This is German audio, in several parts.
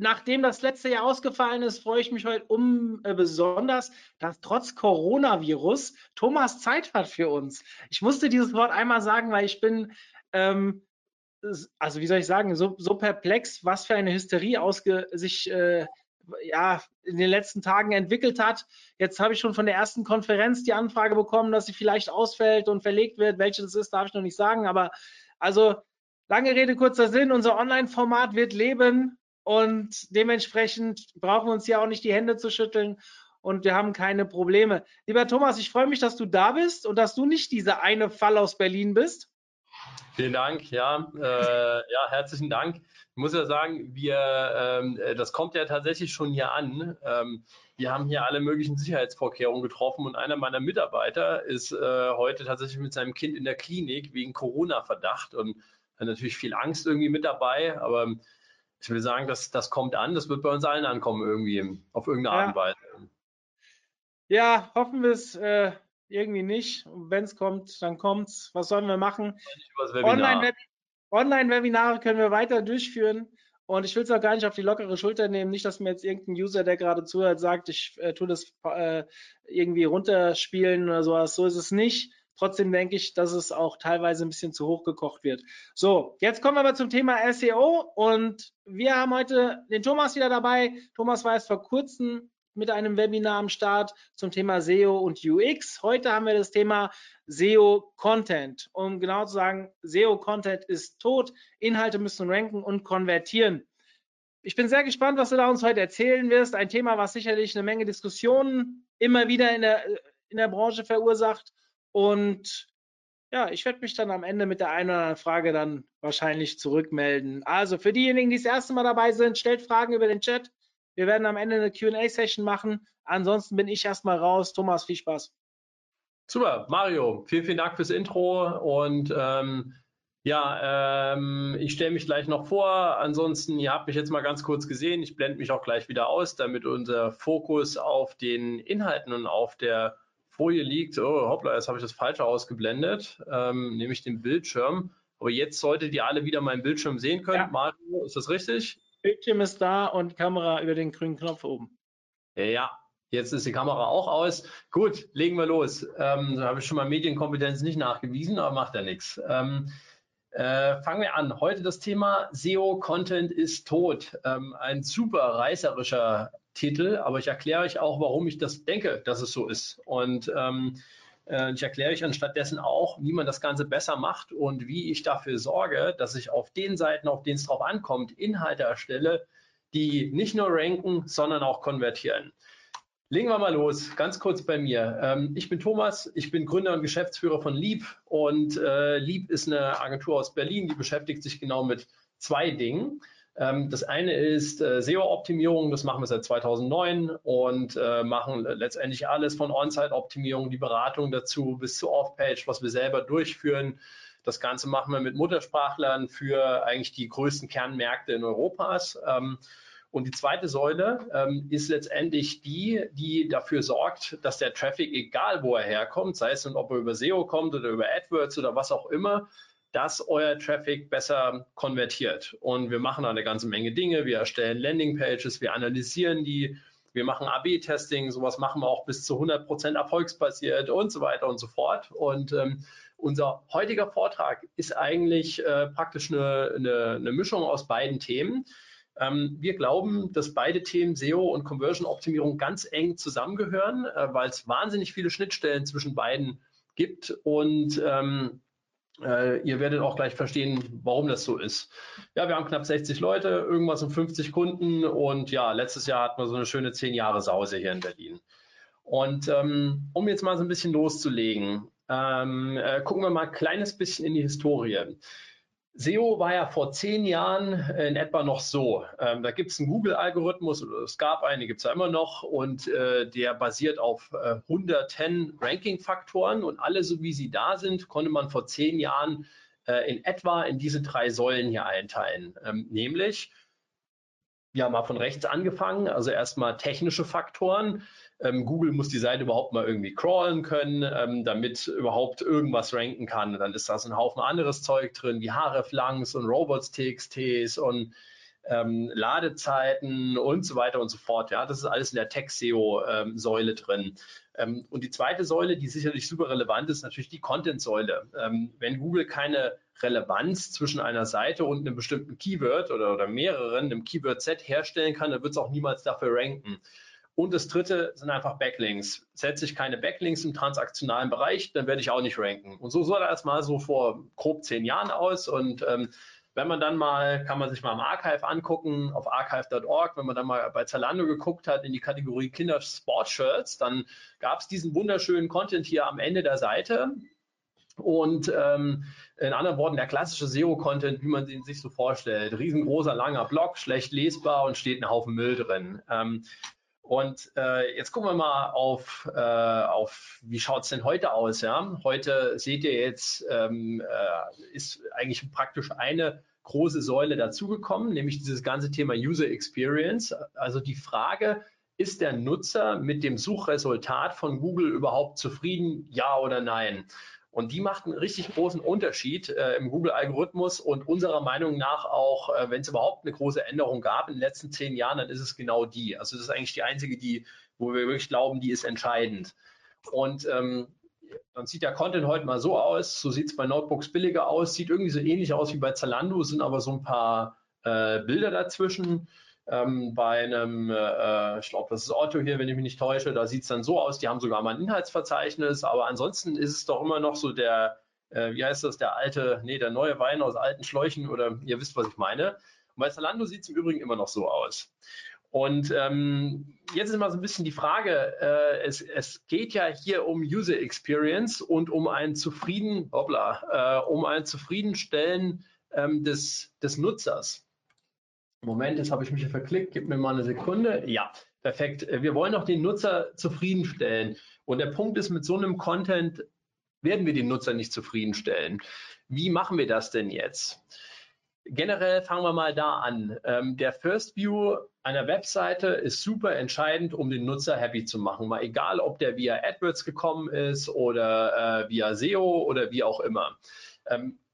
Nachdem das letzte Jahr ausgefallen ist, freue ich mich heute um äh, besonders, dass trotz Coronavirus Thomas Zeit hat für uns. Ich musste dieses Wort einmal sagen, weil ich bin, ähm, also wie soll ich sagen, so, so perplex, was für eine Hysterie ausge sich äh, ja, in den letzten Tagen entwickelt hat. Jetzt habe ich schon von der ersten Konferenz die Anfrage bekommen, dass sie vielleicht ausfällt und verlegt wird. Welches es ist, darf ich noch nicht sagen. Aber also lange Rede, kurzer Sinn, unser Online-Format wird leben und dementsprechend brauchen wir uns hier auch nicht die Hände zu schütteln und wir haben keine Probleme. Lieber Thomas, ich freue mich, dass du da bist und dass du nicht dieser eine Fall aus Berlin bist. Vielen Dank, ja, äh, ja, herzlichen Dank. Ich muss ja sagen, wir, ähm, das kommt ja tatsächlich schon hier an. Ähm, wir haben hier alle möglichen Sicherheitsvorkehrungen getroffen und einer meiner Mitarbeiter ist äh, heute tatsächlich mit seinem Kind in der Klinik wegen Corona-Verdacht und hat natürlich viel Angst irgendwie mit dabei, aber ich will sagen, das, das kommt an, das wird bei uns allen ankommen irgendwie, auf irgendeine Art und Weise. Ja, hoffen wir es äh, irgendwie nicht. Wenn es kommt, dann kommt es. Was sollen wir machen? Online-Webinare Online können wir weiter durchführen. Und ich will es auch gar nicht auf die lockere Schulter nehmen. Nicht, dass mir jetzt irgendein User, der gerade zuhört, sagt, ich äh, tue das äh, irgendwie runterspielen oder sowas. So ist es nicht. Trotzdem denke ich, dass es auch teilweise ein bisschen zu hoch gekocht wird. So, jetzt kommen wir aber zum Thema SEO und wir haben heute den Thomas wieder dabei. Thomas war erst vor kurzem mit einem Webinar am Start zum Thema SEO und UX. Heute haben wir das Thema SEO Content. Um genau zu sagen, SEO Content ist tot. Inhalte müssen ranken und konvertieren. Ich bin sehr gespannt, was du da uns heute erzählen wirst. Ein Thema, was sicherlich eine Menge Diskussionen immer wieder in der, in der Branche verursacht. Und ja, ich werde mich dann am Ende mit der einen oder anderen Frage dann wahrscheinlich zurückmelden. Also für diejenigen, die das erste Mal dabei sind, stellt Fragen über den Chat. Wir werden am Ende eine QA-Session machen. Ansonsten bin ich erstmal raus. Thomas, viel Spaß. Super, Mario, vielen, vielen Dank fürs Intro und ähm, ja, ähm, ich stelle mich gleich noch vor. Ansonsten, ihr habt mich jetzt mal ganz kurz gesehen. Ich blende mich auch gleich wieder aus, damit unser Fokus auf den Inhalten und auf der Folie liegt, oh hoppla, jetzt habe ich das falsche ausgeblendet, ähm, nämlich den Bildschirm. Aber jetzt solltet ihr alle wieder meinen Bildschirm sehen können. Ja. Mario, ist das richtig? Bildschirm ist da und Kamera über den grünen Knopf oben. Ja, jetzt ist die Kamera auch aus. Gut, legen wir los. Ähm, da habe ich schon mal Medienkompetenz nicht nachgewiesen, aber macht ja nichts. Ähm, äh, fangen wir an. Heute das Thema SEO-Content ist tot. Ähm, ein super reißerischer Titel, aber ich erkläre euch auch, warum ich das denke, dass es so ist. Und ähm, äh, ich erkläre euch anstattdessen auch, wie man das Ganze besser macht und wie ich dafür sorge, dass ich auf den Seiten, auf denen es drauf ankommt, Inhalte erstelle, die nicht nur ranken, sondern auch konvertieren. Legen wir mal los, ganz kurz bei mir. Ähm, ich bin Thomas, ich bin Gründer und Geschäftsführer von Lieb und äh, Lieb ist eine Agentur aus Berlin, die beschäftigt sich genau mit zwei Dingen. Ähm, das eine ist äh, SEO-Optimierung, das machen wir seit 2009 und äh, machen letztendlich alles von On-Site-Optimierung, die Beratung dazu bis zu Off-Page, was wir selber durchführen. Das Ganze machen wir mit Muttersprachlern für eigentlich die größten Kernmärkte in Europas. Ähm, und die zweite Säule ähm, ist letztendlich die, die dafür sorgt, dass der Traffic, egal wo er herkommt, sei es nun, ob er über SEO kommt oder über AdWords oder was auch immer, dass euer Traffic besser konvertiert. Und wir machen eine ganze Menge Dinge. Wir erstellen Landingpages, wir analysieren die, wir machen AB-Testing, sowas machen wir auch bis zu 100% erfolgsbasiert und so weiter und so fort. Und ähm, unser heutiger Vortrag ist eigentlich äh, praktisch eine, eine, eine, Mischung aus beiden Themen. Ähm, wir glauben, dass beide Themen SEO und Conversion-Optimierung ganz eng zusammengehören, äh, weil es wahnsinnig viele Schnittstellen zwischen beiden gibt und ähm, äh, ihr werdet auch gleich verstehen, warum das so ist. Ja, wir haben knapp 60 Leute, irgendwas um 50 Kunden und ja, letztes Jahr hatten wir so eine schöne 10 Jahre Sause hier in Berlin. Und ähm, um jetzt mal so ein bisschen loszulegen, ähm, äh, gucken wir mal ein kleines bisschen in die Historie. SEO war ja vor zehn Jahren in etwa noch so. Ähm, da gibt es einen Google-Algorithmus, es gab einen, gibt es ja immer noch, und äh, der basiert auf äh, 110 Ranking-Faktoren und alle, so wie sie da sind, konnte man vor zehn Jahren äh, in etwa in diese drei Säulen hier einteilen. Ähm, nämlich, ja, mal von rechts angefangen, also erstmal technische Faktoren. Ähm, Google muss die Seite überhaupt mal irgendwie crawlen können, ähm, damit überhaupt irgendwas ranken kann. Und dann ist da so ein Haufen anderes Zeug drin, wie Hreflangs und Robots.txts und ähm, Ladezeiten und so weiter und so fort. Ja, das ist alles in der Tech-SEO-Säule ähm, drin. Ähm, und die zweite Säule, die sicherlich super relevant ist, natürlich die Content-Säule. Ähm, wenn Google keine Relevanz zwischen einer Seite und einem bestimmten Keyword oder, oder mehreren, einem Keyword-Set herstellen kann, dann wird es auch niemals dafür ranken. Und das dritte sind einfach Backlinks. Setze ich keine Backlinks im transaktionalen Bereich, dann werde ich auch nicht ranken. Und so sah das mal so vor grob zehn Jahren aus. Und ähm, wenn man dann mal, kann man sich mal im Archive angucken, auf archive.org, wenn man dann mal bei Zalando geguckt hat in die Kategorie Kinder Sportshirts, dann gab es diesen wunderschönen Content hier am Ende der Seite. Und ähm, in anderen Worten, der klassische SEO-Content, wie man den sich so vorstellt. Riesengroßer, langer Block, schlecht lesbar und steht ein Haufen Müll drin. Ähm, und äh, jetzt gucken wir mal auf, äh, auf wie schaut es denn heute aus. Ja? Heute seht ihr jetzt, ähm, äh, ist eigentlich praktisch eine große Säule dazugekommen, nämlich dieses ganze Thema User Experience. Also die Frage, ist der Nutzer mit dem Suchresultat von Google überhaupt zufrieden, ja oder nein? Und die macht einen richtig großen Unterschied äh, im Google-Algorithmus und unserer Meinung nach auch, äh, wenn es überhaupt eine große Änderung gab in den letzten zehn Jahren, dann ist es genau die. Also das ist eigentlich die einzige, die, wo wir wirklich glauben, die ist entscheidend. Und ähm, dann sieht der Content heute mal so aus, so sieht es bei Notebooks billiger aus, sieht irgendwie so ähnlich aus wie bei Zalando, sind aber so ein paar äh, Bilder dazwischen. Ähm, bei einem, äh, ich glaube, das ist Otto hier, wenn ich mich nicht täusche, da sieht es dann so aus, die haben sogar mal ein Inhaltsverzeichnis, aber ansonsten ist es doch immer noch so der, äh, wie heißt das, der alte, nee, der neue Wein aus alten Schläuchen oder ihr wisst, was ich meine. Und bei Zalando sieht es im Übrigen immer noch so aus. Und ähm, jetzt ist mal so ein bisschen die Frage, äh, es, es, geht ja hier um User Experience und um ein zufrieden, hoppla, äh, um ein Zufriedenstellen ähm, des, des Nutzers. Moment, jetzt habe ich mich hier verklickt. Gib mir mal eine Sekunde. Ja, perfekt. Wir wollen auch den Nutzer zufriedenstellen. Und der Punkt ist, mit so einem Content werden wir den Nutzer nicht zufriedenstellen. Wie machen wir das denn jetzt? Generell fangen wir mal da an. Ähm, der First View einer Webseite ist super entscheidend, um den Nutzer happy zu machen. Mal egal, ob der via AdWords gekommen ist oder äh, via SEO oder wie auch immer.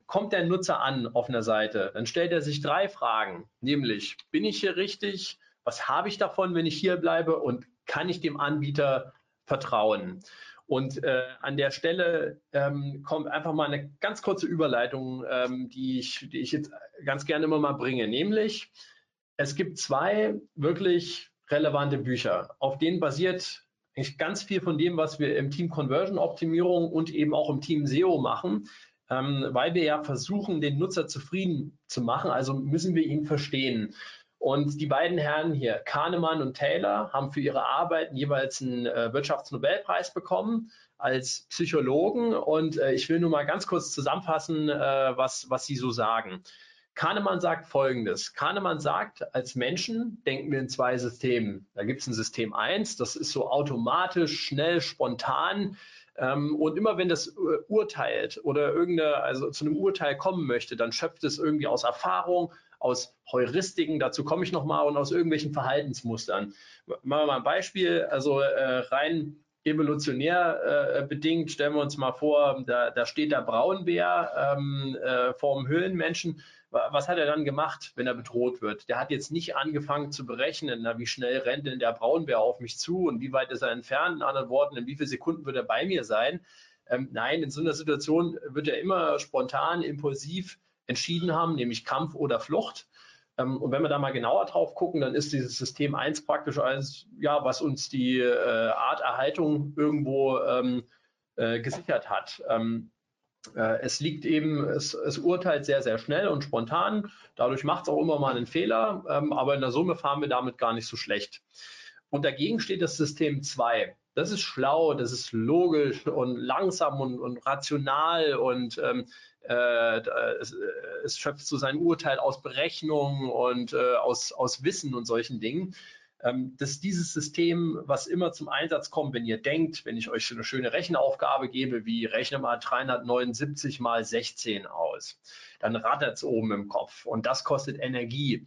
Kommt der Nutzer an auf einer Seite, dann stellt er sich drei Fragen, nämlich, bin ich hier richtig? Was habe ich davon, wenn ich hier bleibe? Und kann ich dem Anbieter vertrauen? Und äh, an der Stelle ähm, kommt einfach mal eine ganz kurze Überleitung, ähm, die, ich, die ich jetzt ganz gerne immer mal bringe, nämlich es gibt zwei wirklich relevante Bücher, auf denen basiert eigentlich ganz viel von dem, was wir im Team Conversion Optimierung und eben auch im Team SEO machen ähm, weil wir ja versuchen, den Nutzer zufrieden zu machen. Also müssen wir ihn verstehen. Und die beiden Herren hier, Kahnemann und Taylor, haben für ihre Arbeiten jeweils einen äh, Wirtschaftsnobelpreis bekommen als Psychologen. Und äh, ich will nur mal ganz kurz zusammenfassen, äh, was, was sie so sagen. Kahnemann sagt Folgendes. Kahnemann sagt, als Menschen denken wir in zwei Systemen. Da gibt es ein System 1, das ist so automatisch, schnell, spontan. Ähm, und immer wenn das äh, urteilt oder irgendeine, also zu einem Urteil kommen möchte, dann schöpft es irgendwie aus Erfahrung, aus Heuristiken, dazu komme ich nochmal, und aus irgendwelchen Verhaltensmustern. Machen wir mal ein Beispiel, also äh, rein evolutionär äh, bedingt, stellen wir uns mal vor, da, da steht der Braunbär ähm, äh, vor dem Höhlenmenschen was hat er dann gemacht, wenn er bedroht wird? Der hat jetzt nicht angefangen zu berechnen, na, wie schnell rennt denn der Braunbär auf mich zu und wie weit ist er entfernt? In anderen Worten, in wie vielen Sekunden wird er bei mir sein? Ähm, nein, in so einer Situation wird er immer spontan, impulsiv entschieden haben, nämlich Kampf oder Flucht. Ähm, und wenn wir da mal genauer drauf gucken, dann ist dieses System 1 praktisch eins, ja, was uns die äh, Arterhaltung irgendwo ähm, äh, gesichert hat. Ähm, äh, es liegt eben, es, es, urteilt sehr, sehr schnell und spontan. Dadurch macht es auch immer mal einen Fehler, ähm, aber in der Summe fahren wir damit gar nicht so schlecht. Und dagegen steht das System 2. Das ist schlau, das ist logisch und langsam und, und rational und ähm, äh, es, äh, es, schöpft so sein Urteil aus Berechnungen und äh, aus, aus Wissen und solchen Dingen. Ähm, dass dieses System, was immer zum Einsatz kommt, wenn ihr denkt, wenn ich euch eine schöne Rechenaufgabe gebe, wie rechne mal 379 mal 16 aus, dann rattert es oben im Kopf und das kostet Energie.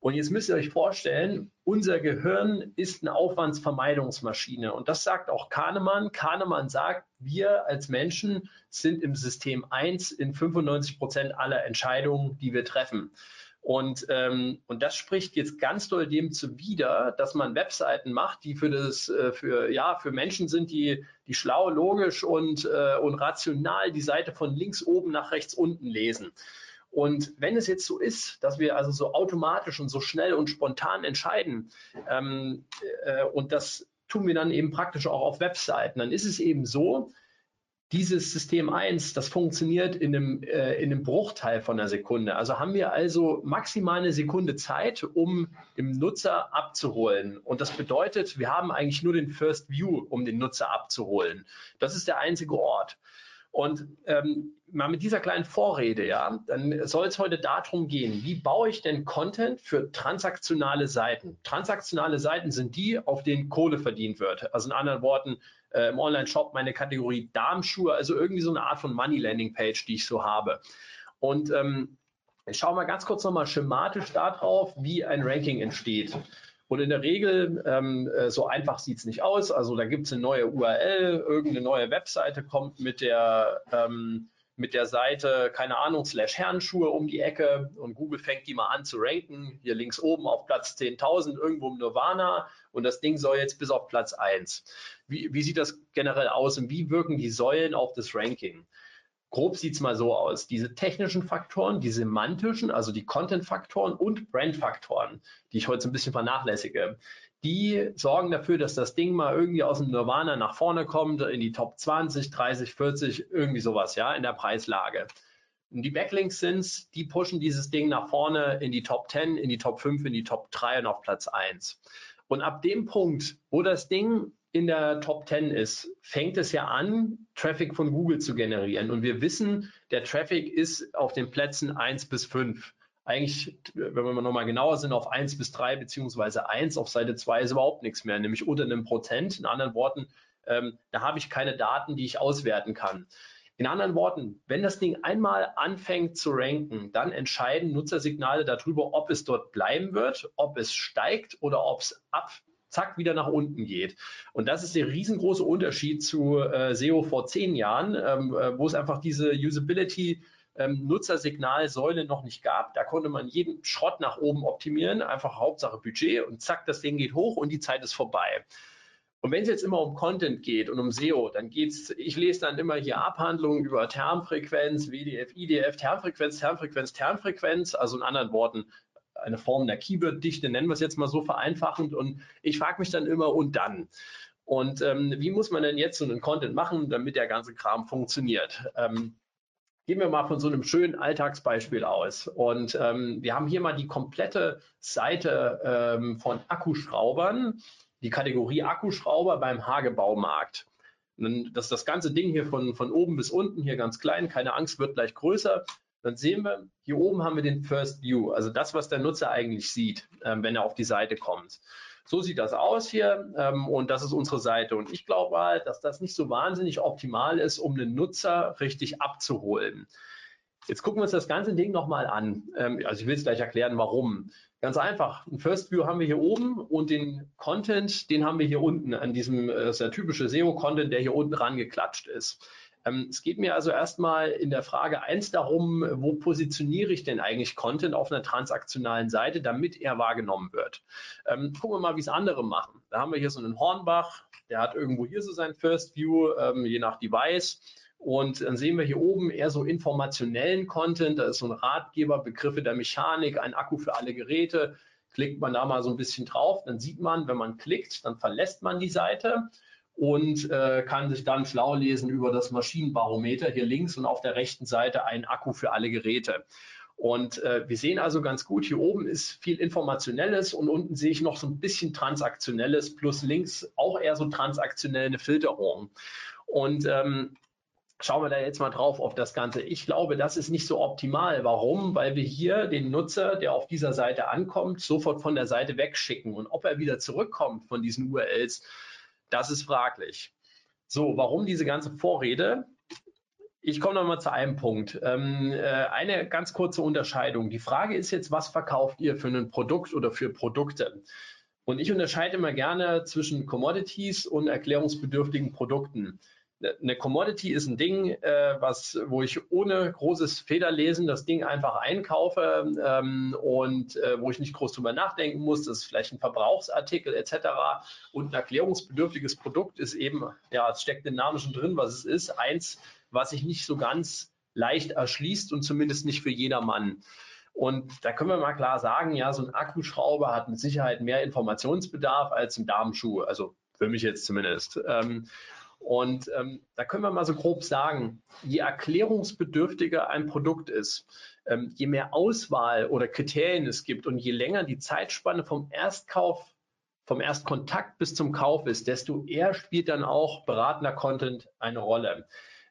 Und jetzt müsst ihr euch vorstellen, unser Gehirn ist eine Aufwandsvermeidungsmaschine. Und das sagt auch Kahnemann. Kahnemann sagt, wir als Menschen sind im System 1 in 95 Prozent aller Entscheidungen, die wir treffen. Und, ähm, und das spricht jetzt ganz doll dem zuwider, dass man Webseiten macht, die für das, äh, für, ja, für Menschen sind, die, die schlau, logisch und, äh, und rational die Seite von links oben nach rechts unten lesen. Und wenn es jetzt so ist, dass wir also so automatisch und so schnell und spontan entscheiden, ähm, äh, und das tun wir dann eben praktisch auch auf Webseiten, dann ist es eben so, dieses System 1, das funktioniert in einem, äh, in einem Bruchteil von einer Sekunde. Also haben wir also maximal eine Sekunde Zeit, um den Nutzer abzuholen. Und das bedeutet, wir haben eigentlich nur den First View, um den Nutzer abzuholen. Das ist der einzige Ort. Und ähm, mal mit dieser kleinen Vorrede, ja, dann soll es heute darum gehen, wie baue ich denn Content für transaktionale Seiten? Transaktionale Seiten sind die, auf denen Kohle verdient wird. Also in anderen Worten, äh, im Online-Shop meine Kategorie Darmschuhe, also irgendwie so eine Art von Money-Landing-Page, die ich so habe. Und ähm, ich schaue mal ganz kurz nochmal schematisch darauf, wie ein Ranking entsteht. Und in der Regel, ähm, äh, so einfach sieht es nicht aus. Also da gibt es eine neue URL, irgendeine neue Webseite kommt mit der, ähm, mit der Seite, keine Ahnung, slash Herrenschuhe um die Ecke und Google fängt die mal an zu ranken. Hier links oben auf Platz 10.000, irgendwo im Nirvana und das Ding soll jetzt bis auf Platz 1. Wie, wie sieht das generell aus und wie wirken die Säulen auf das Ranking? grob sieht es mal so aus. Diese technischen Faktoren, die semantischen, also die Content-Faktoren und Brand-Faktoren, die ich heute so ein bisschen vernachlässige, die sorgen dafür, dass das Ding mal irgendwie aus dem Nirvana nach vorne kommt, in die Top 20, 30, 40, irgendwie sowas, ja, in der Preislage. Und die Backlinks sind, die pushen dieses Ding nach vorne in die Top 10, in die Top 5, in die Top 3 und auf Platz 1. Und ab dem Punkt, wo das Ding in der Top 10 ist, fängt es ja an, Traffic von Google zu generieren. Und wir wissen, der Traffic ist auf den Plätzen 1 bis 5. Eigentlich, wenn wir nochmal genauer sind, auf 1 bis 3 beziehungsweise 1, auf Seite 2 ist überhaupt nichts mehr, nämlich unter einem Prozent. In anderen Worten, ähm, da habe ich keine Daten, die ich auswerten kann. In anderen Worten, wenn das Ding einmal anfängt zu ranken, dann entscheiden Nutzersignale darüber, ob es dort bleiben wird, ob es steigt oder ob es ab zack, wieder nach unten geht. Und das ist der riesengroße Unterschied zu äh, SEO vor zehn Jahren, ähm, äh, wo es einfach diese Usability ähm, Nutzersignalsäule noch nicht gab. Da konnte man jeden Schrott nach oben optimieren, einfach Hauptsache Budget und zack, das Ding geht hoch und die Zeit ist vorbei. Und wenn es jetzt immer um Content geht und um SEO, dann geht's, ich lese dann immer hier Abhandlungen über Termfrequenz, WDF, IDF, Termfrequenz, Termfrequenz, Termfrequenz, also in anderen Worten, eine Form der Keyword-Dichte, nennen wir es jetzt mal so vereinfachend. Und ich frage mich dann immer, und dann? Und ähm, wie muss man denn jetzt so einen Content machen, damit der ganze Kram funktioniert? Ähm, gehen wir mal von so einem schönen Alltagsbeispiel aus. Und ähm, wir haben hier mal die komplette Seite ähm, von Akkuschraubern, die Kategorie Akkuschrauber beim Hagebaumarkt. Das ist das ganze Ding hier von, von oben bis unten, hier ganz klein, keine Angst, wird gleich größer dann sehen wir, hier oben haben wir den First View, also das, was der Nutzer eigentlich sieht, ähm, wenn er auf die Seite kommt. So sieht das aus hier ähm, und das ist unsere Seite. Und ich glaube halt, dass das nicht so wahnsinnig optimal ist, um den Nutzer richtig abzuholen. Jetzt gucken wir uns das ganze Ding nochmal an. Ähm, also ich will es gleich erklären, warum. Ganz einfach. Ein First View haben wir hier oben und den Content, den haben wir hier unten an diesem, äh, das ist der typische SEO-Content, der hier unten rangeklatscht ist. Ähm, es geht mir also erstmal in der Frage eins darum, wo positioniere ich denn eigentlich Content auf einer transaktionalen Seite, damit er wahrgenommen wird. Ähm, gucken wir mal, wie es andere machen. Da haben wir hier so einen Hornbach, der hat irgendwo hier so sein First View, ähm, je nach Device. Und dann sehen wir hier oben eher so informationellen Content. Da ist so ein Ratgeber, Begriffe der Mechanik, ein Akku für alle Geräte. Klickt man da mal so ein bisschen drauf, dann sieht man, wenn man klickt, dann verlässt man die Seite und äh, kann sich dann schlau lesen über das Maschinenbarometer hier links und auf der rechten Seite ein Akku für alle Geräte. Und äh, wir sehen also ganz gut, hier oben ist viel Informationelles und unten sehe ich noch so ein bisschen Transaktionelles plus links auch eher so transaktionelle Filterung. Und ähm, schauen wir da jetzt mal drauf auf das Ganze. Ich glaube, das ist nicht so optimal. Warum? Weil wir hier den Nutzer, der auf dieser Seite ankommt, sofort von der Seite wegschicken. Und ob er wieder zurückkommt von diesen URLs, das ist fraglich. So, warum diese ganze Vorrede? Ich komme noch mal zu einem Punkt. Ähm, äh, eine ganz kurze Unterscheidung. Die Frage ist jetzt, was verkauft ihr für ein Produkt oder für Produkte? Und ich unterscheide immer gerne zwischen Commodities und erklärungsbedürftigen Produkten eine Commodity ist ein Ding, äh, was, wo ich ohne großes Federlesen das Ding einfach einkaufe ähm, und äh, wo ich nicht groß drüber nachdenken muss. Das ist vielleicht ein Verbrauchsartikel etc. Und ein erklärungsbedürftiges Produkt ist eben, ja, es steckt den Namen schon drin, was es ist. Eins, was sich nicht so ganz leicht erschließt und zumindest nicht für jedermann. Und da können wir mal klar sagen, ja, so ein Akkuschrauber hat mit Sicherheit mehr Informationsbedarf als ein Damenschuh. Also für mich jetzt zumindest. Ähm, und ähm, da können wir mal so grob sagen, je erklärungsbedürftiger ein Produkt ist, ähm, je mehr Auswahl oder Kriterien es gibt und je länger die Zeitspanne vom Erstkauf, vom Erstkontakt bis zum Kauf ist, desto eher spielt dann auch beratender Content eine Rolle.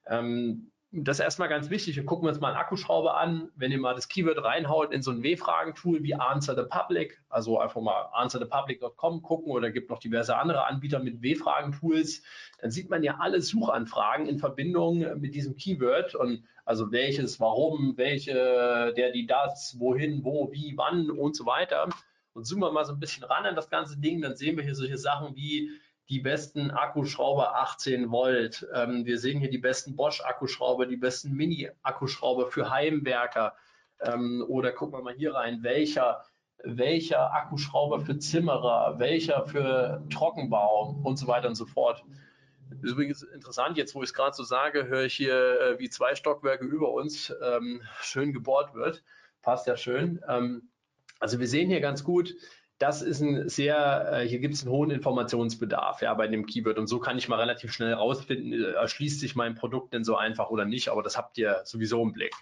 Ähm, das ist erstmal ganz wichtig. Wir gucken uns mal einen Akkuschrauber an. Wenn ihr mal das Keyword reinhaut in so ein W-Fragen-Tool wie Answer the Public, also einfach mal answerthepublic.com gucken oder gibt noch diverse andere Anbieter mit W-Fragen-Tools, dann sieht man ja alle Suchanfragen in Verbindung mit diesem Keyword und also welches, warum, welche, der, die, das, wohin, wo, wie, wann und so weiter. Und zoomen wir mal so ein bisschen ran an das ganze Ding, dann sehen wir hier solche Sachen wie die besten Akkuschrauber 18 Volt. Ähm, wir sehen hier die besten Bosch-Akkuschrauber, die besten Mini-Akkuschrauber für Heimwerker. Ähm, oder gucken wir mal hier rein, welcher, welcher Akkuschrauber für Zimmerer, welcher für Trockenbau und so weiter und so fort. Übrigens interessant, jetzt wo ich es gerade so sage, höre ich hier, äh, wie zwei Stockwerke über uns ähm, schön gebohrt wird. Passt ja schön. Ähm, also wir sehen hier ganz gut, das ist ein sehr, äh, hier gibt es einen hohen Informationsbedarf ja, bei dem Keyword und so kann ich mal relativ schnell rausfinden, äh, erschließt sich mein Produkt denn so einfach oder nicht, aber das habt ihr sowieso im Blick.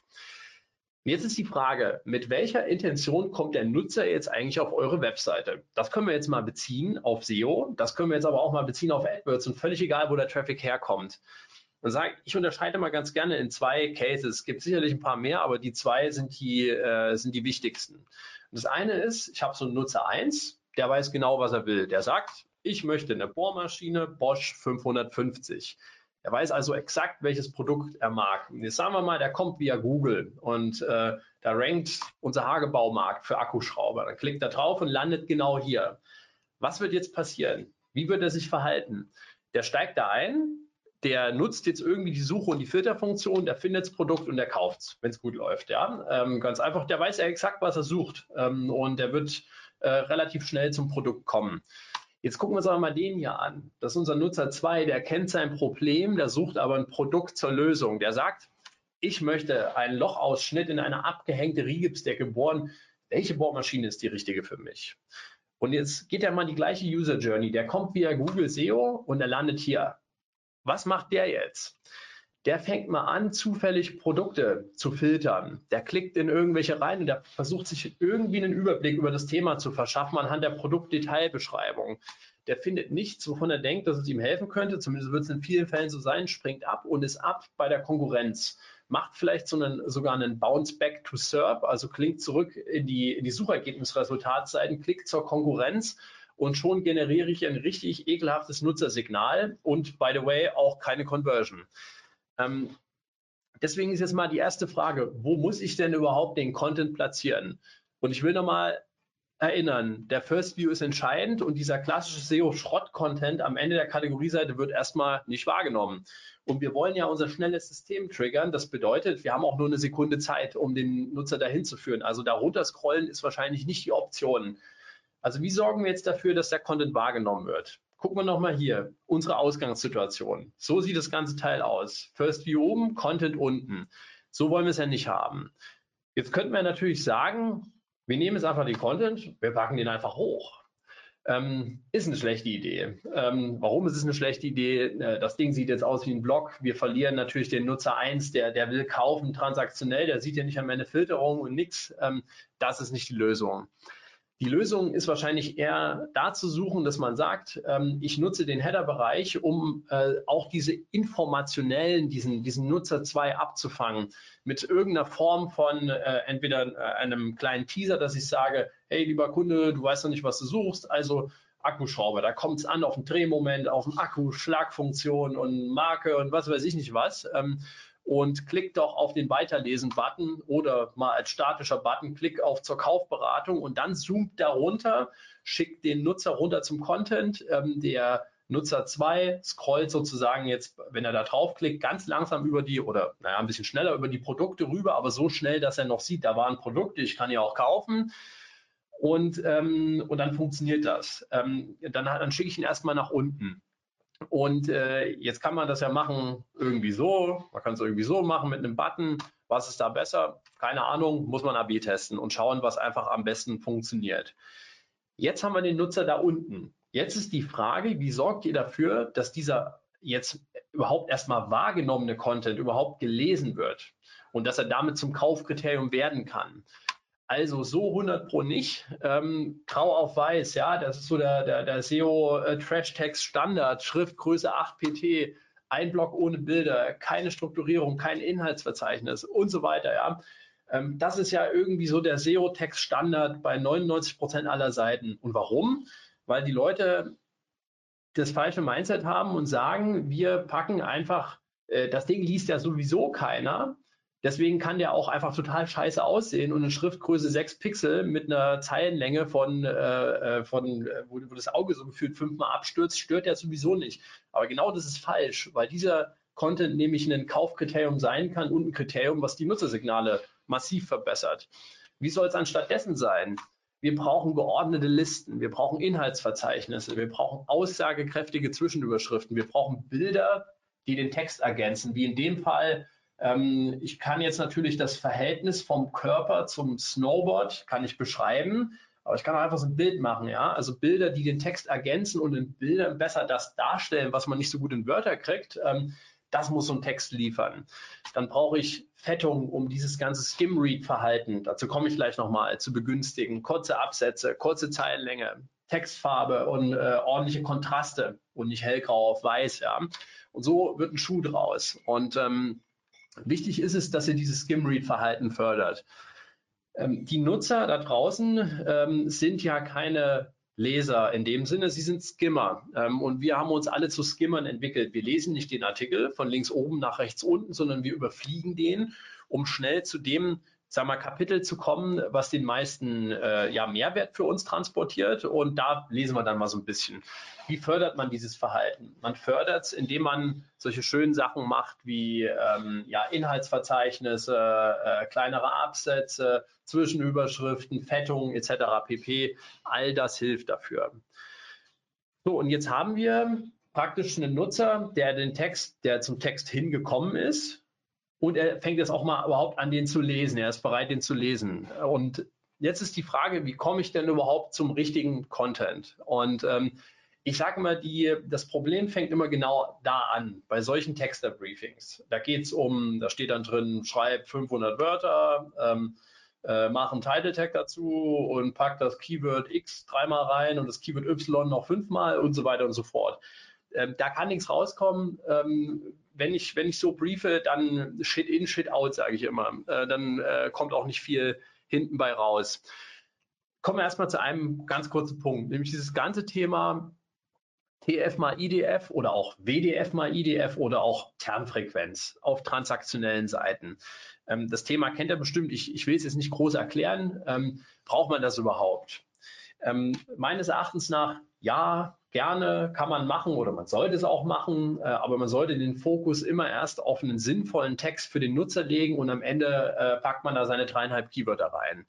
Jetzt ist die Frage, mit welcher Intention kommt der Nutzer jetzt eigentlich auf eure Webseite? Das können wir jetzt mal beziehen auf SEO, das können wir jetzt aber auch mal beziehen auf AdWords und völlig egal, wo der Traffic herkommt. Und sage, ich unterscheide mal ganz gerne in zwei Cases. Es gibt sicherlich ein paar mehr, aber die zwei sind die, äh, sind die wichtigsten. Das eine ist, ich habe so einen Nutzer 1, der weiß genau, was er will. Der sagt, ich möchte eine Bohrmaschine Bosch 550. Er weiß also exakt, welches Produkt er mag. Jetzt sagen wir mal, der kommt via Google und äh, da rankt unser Hagebaumarkt für Akkuschrauber. Dann klickt er drauf und landet genau hier. Was wird jetzt passieren? Wie wird er sich verhalten? Der steigt da ein, der nutzt jetzt irgendwie die Suche und die Filterfunktion, der findet das Produkt und der kauft es, wenn es gut läuft. Ja? Ähm, ganz einfach, der weiß ja exakt, was er sucht ähm, und der wird äh, relativ schnell zum Produkt kommen. Jetzt gucken wir uns aber mal den hier an. Das ist unser Nutzer 2, der kennt sein Problem, der sucht aber ein Produkt zur Lösung. Der sagt, ich möchte einen Lochausschnitt in eine abgehängte Rigipsdecke bohren. Welche Bohrmaschine ist die richtige für mich? Und jetzt geht er mal die gleiche User Journey. Der kommt via Google SEO und er landet hier. Was macht der jetzt? Der fängt mal an, zufällig Produkte zu filtern. Der klickt in irgendwelche rein und der versucht sich irgendwie einen Überblick über das Thema zu verschaffen anhand der Produktdetailbeschreibung. Der findet nichts, wovon er denkt, dass es ihm helfen könnte. Zumindest wird es in vielen Fällen so sein, springt ab und ist ab bei der Konkurrenz macht vielleicht so einen, sogar einen Bounce Back to SERP, also klingt zurück in die, in die Suchergebnisresultatseiten, klickt zur Konkurrenz und schon generiere ich ein richtig ekelhaftes Nutzersignal und by the way auch keine Conversion. Ähm, deswegen ist jetzt mal die erste Frage, wo muss ich denn überhaupt den Content platzieren? Und ich will nochmal erinnern, der First View ist entscheidend und dieser klassische SEO-Schrott-Content am Ende der Kategorieseite wird erstmal nicht wahrgenommen. Und wir wollen ja unser schnelles System triggern. Das bedeutet, wir haben auch nur eine Sekunde Zeit, um den Nutzer dahin zu führen. Also da runterscrollen ist wahrscheinlich nicht die Option. Also wie sorgen wir jetzt dafür, dass der Content wahrgenommen wird? Gucken wir nochmal hier, unsere Ausgangssituation. So sieht das ganze Teil aus. First View oben, Content unten. So wollen wir es ja nicht haben. Jetzt könnten wir natürlich sagen, wir nehmen jetzt einfach den Content, wir packen den einfach hoch. Ähm, ist eine schlechte Idee. Ähm, warum ist es eine schlechte Idee? Äh, das Ding sieht jetzt aus wie ein Blog. Wir verlieren natürlich den Nutzer 1, der, der will kaufen transaktionell, der sieht ja nicht am Ende Filterung und nichts. Ähm, das ist nicht die Lösung. Die Lösung ist wahrscheinlich eher da zu suchen, dass man sagt, ähm, ich nutze den Header-Bereich, um äh, auch diese informationellen, diesen, diesen Nutzer 2 abzufangen mit irgendeiner Form von äh, entweder äh, einem kleinen Teaser, dass ich sage, hey lieber Kunde, du weißt noch nicht, was du suchst, also Akkuschrauber, da kommt es an auf den Drehmoment, auf den Akku, Schlagfunktion und Marke und was weiß ich nicht was. Ähm, und klickt doch auf den Weiterlesen-Button oder mal als statischer Button, klick auf zur Kaufberatung und dann zoomt da runter, schickt den Nutzer runter zum Content. Ähm, der Nutzer 2 scrollt sozusagen jetzt, wenn er da draufklickt, ganz langsam über die oder naja, ein bisschen schneller über die Produkte rüber, aber so schnell, dass er noch sieht, da waren Produkte, ich kann ja auch kaufen. Und, ähm, und dann funktioniert das. Ähm, dann, dann schicke ich ihn erstmal nach unten. Und äh, jetzt kann man das ja machen irgendwie so, man kann es irgendwie so machen mit einem Button. Was ist da besser? Keine Ahnung, muss man AB testen und schauen, was einfach am besten funktioniert. Jetzt haben wir den Nutzer da unten. Jetzt ist die Frage, wie sorgt ihr dafür, dass dieser jetzt überhaupt erstmal wahrgenommene Content überhaupt gelesen wird und dass er damit zum Kaufkriterium werden kann. Also so 100 pro nicht. Ähm, grau auf weiß, ja, das ist so der, der, der SEO äh, Trash Text Standard, Schriftgröße 8 PT, ein Block ohne Bilder, keine Strukturierung, kein Inhaltsverzeichnis und so weiter, ja. Ähm, das ist ja irgendwie so der SEO Text Standard bei 99 Prozent aller Seiten. Und warum? Weil die Leute das falsche Mindset haben und sagen, wir packen einfach, äh, das Ding liest ja sowieso keiner Deswegen kann der auch einfach total scheiße aussehen und eine Schriftgröße 6 Pixel mit einer Zeilenlänge von, äh, äh von äh, wo, wo, das Auge so gefühlt fünfmal abstürzt, stört der sowieso nicht. Aber genau das ist falsch, weil dieser Content nämlich ein Kaufkriterium sein kann und ein Kriterium, was die Nutzersignale massiv verbessert. Wie soll es anstattdessen sein? Wir brauchen geordnete Listen, wir brauchen Inhaltsverzeichnisse, wir brauchen aussagekräftige Zwischenüberschriften, wir brauchen Bilder, die den Text ergänzen, wie in dem Fall ähm, ich kann jetzt natürlich das Verhältnis vom Körper zum Snowboard kann ich beschreiben, aber ich kann auch einfach so ein Bild machen, ja. Also Bilder, die den Text ergänzen und in Bildern besser das darstellen, was man nicht so gut in Wörter kriegt. Ähm, das muss so ein Text liefern. Dann brauche ich Fettung, um dieses ganze Skim-Read-Verhalten, dazu komme ich gleich nochmal, zu begünstigen. Kurze Absätze, kurze Zeilenlänge, Textfarbe und äh, ordentliche Kontraste und nicht hellgrau auf weiß, ja. Und so wird ein Schuh draus. Und ähm, Wichtig ist es, dass ihr dieses Skim-Read-Verhalten fördert. Ähm, die Nutzer da draußen ähm, sind ja keine Leser in dem Sinne, sie sind Skimmer. Ähm, und wir haben uns alle zu Skimmern entwickelt. Wir lesen nicht den Artikel von links oben nach rechts unten, sondern wir überfliegen den, um schnell zu dem sagen wir, Kapitel zu kommen, was den meisten äh, ja, Mehrwert für uns transportiert. Und da lesen wir dann mal so ein bisschen. Wie fördert man dieses Verhalten? Man fördert es, indem man solche schönen Sachen macht wie ähm, ja, Inhaltsverzeichnisse, äh, kleinere Absätze, Zwischenüberschriften, Fettungen etc. pp. All das hilft dafür. So, und jetzt haben wir praktisch einen Nutzer, der den Text, der zum Text hingekommen ist, und er fängt jetzt auch mal überhaupt an, den zu lesen. Er ist bereit, den zu lesen. Und jetzt ist die Frage, wie komme ich denn überhaupt zum richtigen Content? Und ähm, ich sage immer, die, das Problem fängt immer genau da an, bei solchen Texter-Briefings. Da geht es um, da steht dann drin, schreib 500 Wörter, ähm, äh, mach einen Title Tag dazu und pack das Keyword X dreimal rein und das Keyword Y noch fünfmal und so weiter und so fort. Ähm, da kann nichts rauskommen. Ähm, wenn ich, wenn ich so briefe, dann shit in, shit out, sage ich immer. Äh, dann äh, kommt auch nicht viel hinten bei raus. Kommen wir erstmal zu einem ganz kurzen Punkt, nämlich dieses ganze Thema TF mal IDF oder auch WDF mal IDF oder auch Termfrequenz auf transaktionellen Seiten. Ähm, das Thema kennt ihr bestimmt, ich, ich will es jetzt nicht groß erklären. Ähm, braucht man das überhaupt? Ähm, meines Erachtens nach, ja, gerne kann man machen oder man sollte es auch machen, äh, aber man sollte den Fokus immer erst auf einen sinnvollen Text für den Nutzer legen und am Ende äh, packt man da seine dreieinhalb Keywörter rein.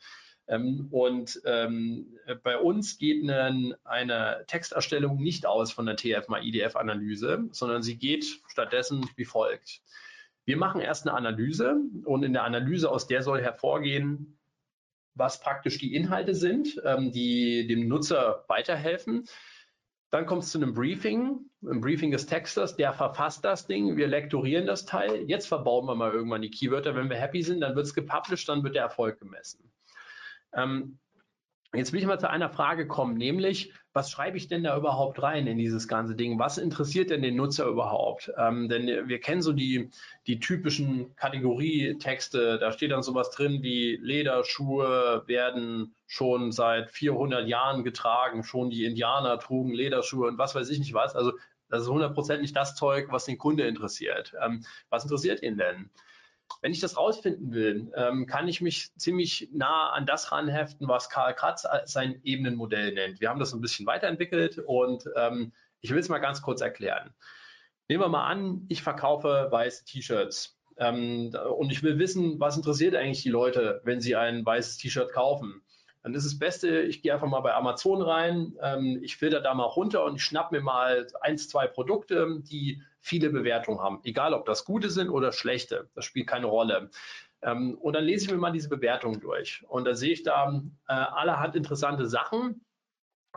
Ähm, und ähm, bei uns geht eine, eine, Texterstellung nicht aus von der TF-IDF-Analyse, sondern sie geht stattdessen wie folgt. Wir machen erst eine Analyse und in der Analyse, aus der soll hervorgehen, was praktisch die Inhalte sind, ähm, die dem Nutzer weiterhelfen. Dann kommt es zu einem Briefing, ein Briefing des Texters, der verfasst das Ding, wir lektorieren das Teil, jetzt verbauen wir mal irgendwann die Keywörter, wenn wir happy sind, dann wird es gepublished, dann wird der Erfolg gemessen. Ähm, Jetzt will ich mal zu einer Frage kommen, nämlich, was schreibe ich denn da überhaupt rein in dieses ganze Ding? Was interessiert denn den Nutzer überhaupt? Ähm, denn wir kennen so die, die typischen Kategorietexte, da steht dann sowas drin wie Lederschuhe werden schon seit 400 Jahren getragen, schon die Indianer trugen Lederschuhe und was weiß ich nicht was. Also das ist 100% nicht das Zeug, was den Kunde interessiert. Ähm, was interessiert ihn denn? Wenn ich das rausfinden will, ähm, kann ich mich ziemlich nah an das ranheften, was Karl Kratz sein Ebenenmodell nennt. Wir haben das ein bisschen weiterentwickelt und ähm, ich will es mal ganz kurz erklären. Nehmen wir mal an, ich verkaufe weiße T-Shirts ähm, und ich will wissen, was interessiert eigentlich die Leute, wenn sie ein weißes T-Shirt kaufen dann ist das Beste, ich gehe einfach mal bei Amazon rein, ähm, ich filter da mal runter und ich schnapp mir mal eins, zwei Produkte, die viele Bewertungen haben. Egal, ob das gute sind oder schlechte, das spielt keine Rolle. Ähm, und dann lese ich mir mal diese Bewertungen durch. Und da sehe ich da äh, allerhand interessante Sachen.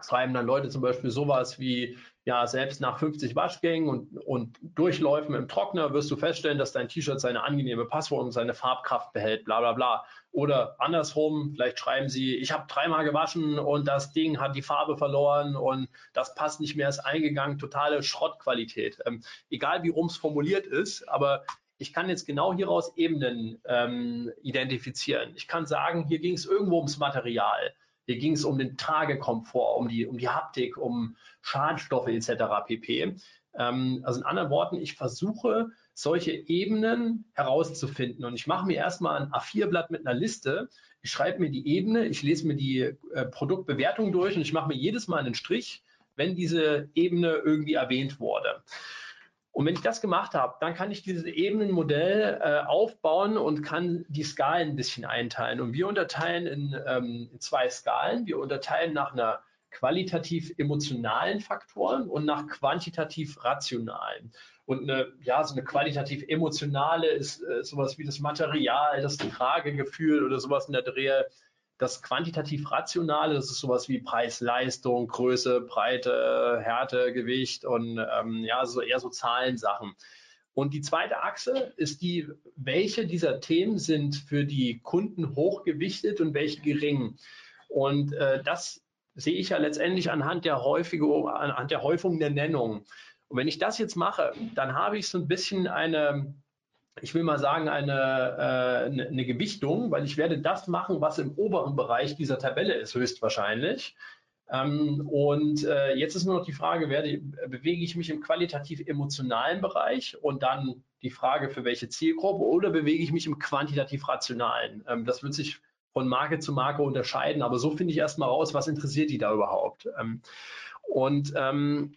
Schreiben dann Leute zum Beispiel sowas wie, ja, selbst nach 50 Waschgängen und, und Durchläufen im Trockner wirst du feststellen, dass dein T-Shirt seine angenehme Passform und seine Farbkraft behält, bla bla bla. Oder andersrum, vielleicht schreiben sie, ich habe dreimal gewaschen und das Ding hat die Farbe verloren und das passt nicht mehr, ist eingegangen, totale Schrottqualität. Ähm, egal wie rum es formuliert ist, aber ich kann jetzt genau hieraus Ebenen ähm, identifizieren. Ich kann sagen, hier ging es irgendwo ums Material. Hier ging es um den Tragekomfort, um die, um die Haptik, um Schadstoffe etc. pp. Ähm, also in anderen Worten, ich versuche, solche Ebenen herauszufinden. Und ich mache mir erstmal ein A4-Blatt mit einer Liste. Ich schreibe mir die Ebene, ich lese mir die äh, Produktbewertung durch und ich mache mir jedes Mal einen Strich, wenn diese Ebene irgendwie erwähnt wurde. Und wenn ich das gemacht habe, dann kann ich dieses Ebenenmodell äh, aufbauen und kann die Skalen ein bisschen einteilen. Und wir unterteilen in, ähm, in zwei Skalen. Wir unterteilen nach einer qualitativ emotionalen Faktoren und nach quantitativ rationalen. Und eine, ja, so eine qualitativ emotionale ist äh, sowas wie das Material, das Tragegefühl oder sowas in der Drehe. Das quantitativ rationale, das ist sowas wie Preis, Leistung, Größe, Breite, Härte, Gewicht und ähm, ja, so eher so Zahlensachen. Und die zweite Achse ist die, welche dieser Themen sind für die Kunden hochgewichtet und welche gering. Und äh, das sehe ich ja letztendlich anhand der, häufige, anhand der Häufung der Nennung. Und wenn ich das jetzt mache, dann habe ich so ein bisschen eine, ich will mal sagen, eine, äh, eine, eine Gewichtung, weil ich werde das machen, was im oberen Bereich dieser Tabelle ist, höchstwahrscheinlich. Ähm, und äh, jetzt ist nur noch die Frage, werde, bewege ich mich im qualitativ emotionalen Bereich und dann die Frage, für welche Zielgruppe oder bewege ich mich im quantitativ rationalen? Ähm, das wird sich von Marke zu Marke unterscheiden, aber so finde ich erstmal raus, was interessiert die da überhaupt. Ähm, und ähm,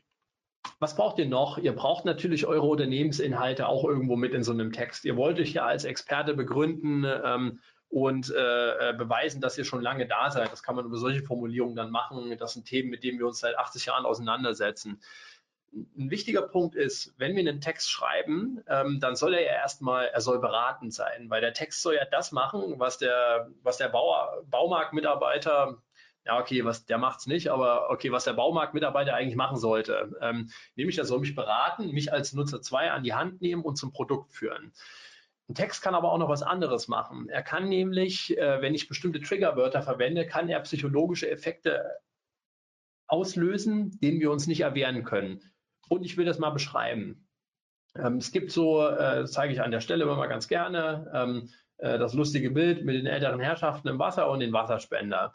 was braucht ihr noch? Ihr braucht natürlich eure Unternehmensinhalte auch irgendwo mit in so einem Text. Ihr wollt euch ja als Experte begründen ähm, und äh, äh beweisen, dass ihr schon lange da seid. Das kann man über solche Formulierungen dann machen. Das sind Themen, mit denen wir uns seit 80 Jahren auseinandersetzen. Ein wichtiger Punkt ist, wenn wir einen Text schreiben, ähm, dann soll er ja erstmal, er soll beratend sein, weil der Text soll ja das machen, was der, was der Bauer, Baumarktmitarbeiter ja, okay, was, der macht's nicht, aber okay, was der Baumarktmitarbeiter eigentlich machen sollte. Ähm, nämlich, er soll mich beraten, mich als Nutzer 2 an die Hand nehmen und zum Produkt führen. Ein Text kann aber auch noch was anderes machen. Er kann nämlich, äh, wenn ich bestimmte Triggerwörter verwende, kann er psychologische Effekte auslösen, denen wir uns nicht erwehren können. Und ich will das mal beschreiben. Ähm, es gibt so, äh, zeige ich an der Stelle immer mal ganz gerne, ähm, äh, das lustige Bild mit den älteren Herrschaften im Wasser und den Wasserspender.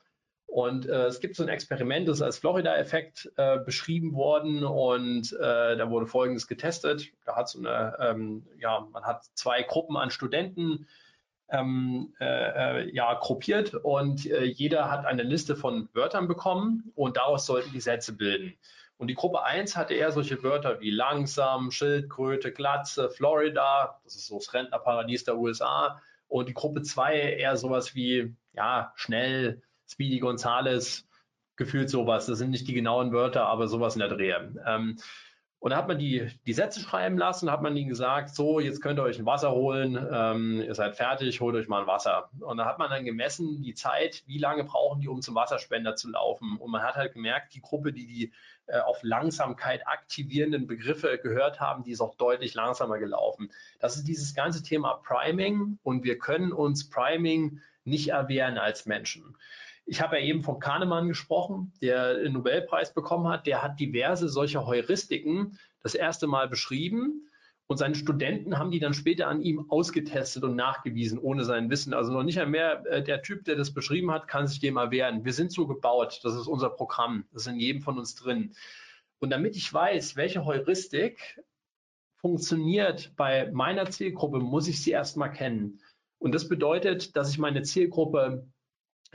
Und äh, es gibt so ein Experiment, das ist als Florida-Effekt äh, beschrieben worden und äh, da wurde Folgendes getestet. Da hat so eine, ähm, ja, man hat zwei Gruppen an Studenten ähm, äh, äh, ja, gruppiert und äh, jeder hat eine Liste von Wörtern bekommen und daraus sollten die Sätze bilden. Und die Gruppe 1 hatte eher solche Wörter wie langsam, Schildkröte, Glatze, Florida, das ist so das Rentnerparadies der USA. Und die Gruppe 2 eher sowas wie, ja, schnell, Speedy Gonzales, gefühlt sowas. Das sind nicht die genauen Wörter, aber sowas in der Drehe. Ähm, und da hat man die, die Sätze schreiben lassen, hat man ihnen gesagt, so, jetzt könnt ihr euch ein Wasser holen, ähm, ihr seid fertig, holt euch mal ein Wasser. Und da hat man dann gemessen, die Zeit, wie lange brauchen die, um zum Wasserspender zu laufen. Und man hat halt gemerkt, die Gruppe, die die äh, auf Langsamkeit aktivierenden Begriffe gehört haben, die ist auch deutlich langsamer gelaufen. Das ist dieses ganze Thema Priming und wir können uns Priming nicht erwehren als Menschen. Ich habe ja eben von Kahnemann gesprochen, der den Nobelpreis bekommen hat. Der hat diverse solcher Heuristiken das erste Mal beschrieben und seine Studenten haben die dann später an ihm ausgetestet und nachgewiesen, ohne sein Wissen. Also noch nicht einmal äh, der Typ, der das beschrieben hat, kann sich dem erwehren. Wir sind so gebaut. Das ist unser Programm. Das ist in jedem von uns drin. Und damit ich weiß, welche Heuristik funktioniert bei meiner Zielgruppe, muss ich sie erstmal kennen. Und das bedeutet, dass ich meine Zielgruppe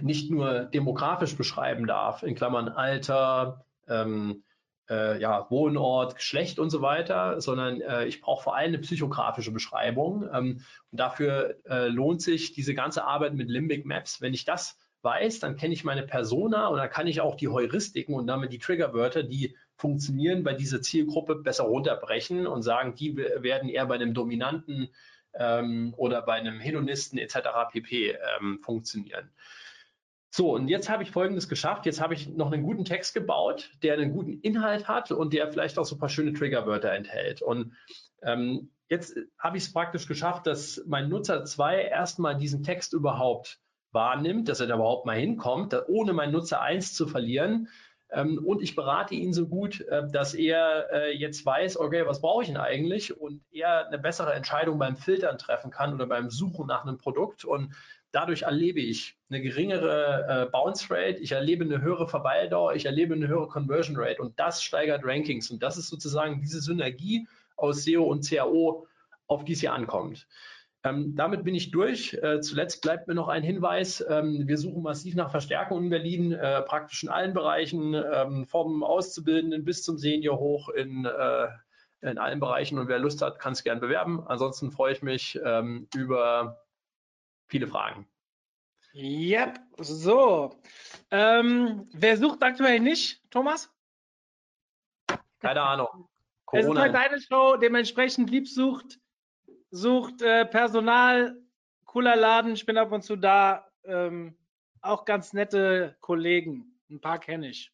nicht nur demografisch beschreiben darf, in Klammern Alter, ähm, äh, ja, Wohnort, Geschlecht und so weiter, sondern äh, ich brauche vor allem eine psychografische Beschreibung. Ähm, und dafür äh, lohnt sich diese ganze Arbeit mit Limbic Maps. Wenn ich das weiß, dann kenne ich meine Persona und dann kann ich auch die Heuristiken und damit die Triggerwörter, die funktionieren bei dieser Zielgruppe, besser runterbrechen und sagen, die werden eher bei einem Dominanten ähm, oder bei einem Hedonisten etc. pp. Ähm, funktionieren. So, und jetzt habe ich Folgendes geschafft. Jetzt habe ich noch einen guten Text gebaut, der einen guten Inhalt hat und der vielleicht auch so ein paar schöne Triggerwörter enthält. Und ähm, jetzt habe ich es praktisch geschafft, dass mein Nutzer 2 erstmal diesen Text überhaupt wahrnimmt, dass er da überhaupt mal hinkommt, ohne meinen Nutzer 1 zu verlieren. Ähm, und ich berate ihn so gut, äh, dass er äh, jetzt weiß, okay, was brauche ich denn eigentlich? Und er eine bessere Entscheidung beim Filtern treffen kann oder beim Suchen nach einem Produkt. Und Dadurch erlebe ich eine geringere äh, Bounce Rate, ich erlebe eine höhere Verweildauer, ich erlebe eine höhere Conversion Rate und das steigert Rankings. Und das ist sozusagen diese Synergie aus SEO und CAO, auf die es hier ankommt. Ähm, damit bin ich durch. Äh, zuletzt bleibt mir noch ein Hinweis. Ähm, wir suchen massiv nach Verstärkung in Berlin, äh, praktisch in allen Bereichen, ähm, vom Auszubildenden bis zum Senior hoch in, äh, in allen Bereichen. Und wer Lust hat, kann es gern bewerben. Ansonsten freue ich mich ähm, über viele Fragen. Yep, so. Ähm, wer sucht aktuell nicht, Thomas? Keine Ahnung. Corona. Es ist halt deine Show, dementsprechend lieb sucht, sucht äh, Personal, cooler Laden, ich bin ab und zu da. Ähm, auch ganz nette Kollegen, ein paar kenne ich.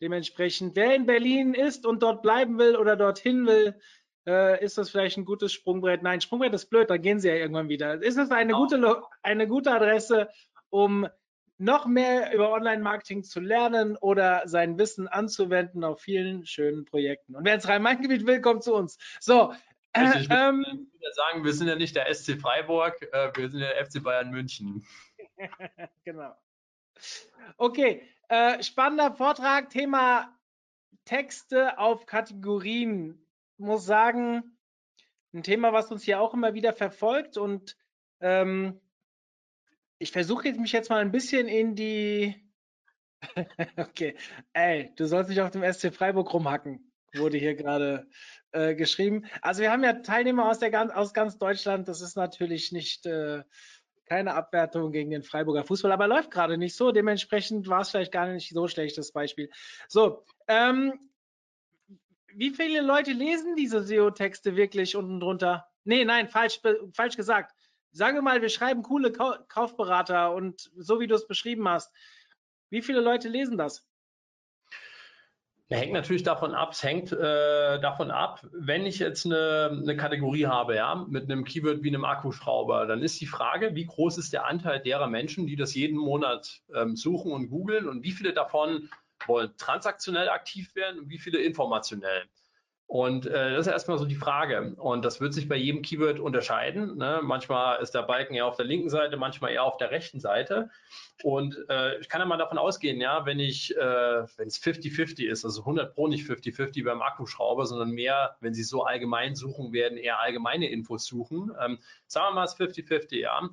Dementsprechend, wer in Berlin ist und dort bleiben will oder dorthin will, äh, ist das vielleicht ein gutes Sprungbrett? Nein, Sprungbrett ist blöd, dann gehen sie ja irgendwann wieder. Ist es eine, gute, eine gute Adresse, um noch mehr über Online-Marketing zu lernen oder sein Wissen anzuwenden auf vielen schönen Projekten. Und wer ins Rhein-Main-Gebiet will, kommt zu uns. So. Also ich würde ähm, sagen, wir sind ja nicht der SC Freiburg, äh, wir sind der FC Bayern München. genau. Okay, äh, spannender Vortrag, Thema Texte auf Kategorien muss sagen, ein Thema, was uns hier auch immer wieder verfolgt und ähm, ich versuche mich jetzt mal ein bisschen in die. okay, ey, du sollst nicht auf dem SC Freiburg rumhacken, wurde hier gerade äh, geschrieben. Also wir haben ja Teilnehmer aus, der, aus ganz Deutschland. Das ist natürlich nicht äh, keine Abwertung gegen den Freiburger Fußball, aber läuft gerade nicht so. Dementsprechend war es vielleicht gar nicht so schlechtes Beispiel. So, ähm, wie viele Leute lesen diese SEO-Texte wirklich unten drunter? Nee, nein, falsch, falsch gesagt. Wir mal, wir schreiben coole Kaufberater und so wie du es beschrieben hast. Wie viele Leute lesen das? Hängt natürlich davon ab, es hängt äh, davon ab, wenn ich jetzt eine, eine, Kategorie habe, ja, mit einem Keyword wie einem Akkuschrauber, dann ist die Frage, wie groß ist der Anteil derer Menschen, die das jeden Monat ähm, suchen und googeln und wie viele davon wollen transaktionell aktiv werden und wie viele informationell. Und äh, das ist erstmal so die Frage. Und das wird sich bei jedem Keyword unterscheiden. Ne? Manchmal ist der Balken eher auf der linken Seite, manchmal eher auf der rechten Seite. Und äh, ich kann ja mal davon ausgehen, ja, wenn ich, äh, wenn es 50-50 ist, also 100 Pro nicht 50-50 beim Akkuschrauber, sondern mehr, wenn Sie so allgemein suchen werden, eher allgemeine Infos suchen. Ähm, sagen wir mal, es ist 50-50, ja.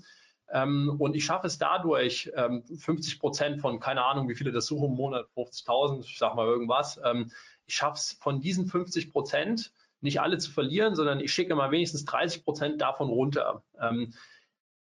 Ähm, und ich schaffe es dadurch, ähm, 50 Prozent von, keine Ahnung, wie viele das suchen im Monat, 50.000, ich sag mal irgendwas. Ähm, ich schaffe es von diesen 50 Prozent nicht alle zu verlieren, sondern ich schicke mal wenigstens 30 Prozent davon runter. Ähm,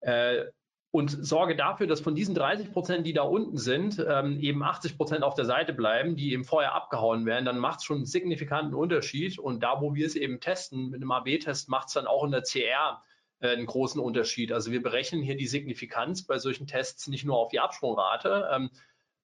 äh, und sorge dafür, dass von diesen 30 Prozent, die da unten sind, ähm, eben 80 Prozent auf der Seite bleiben, die eben vorher abgehauen werden, dann macht es schon einen signifikanten Unterschied. Und da, wo wir es eben testen, mit einem AB-Test, macht es dann auch in der CR einen großen Unterschied. Also wir berechnen hier die Signifikanz bei solchen Tests nicht nur auf die Absprungrate, ähm,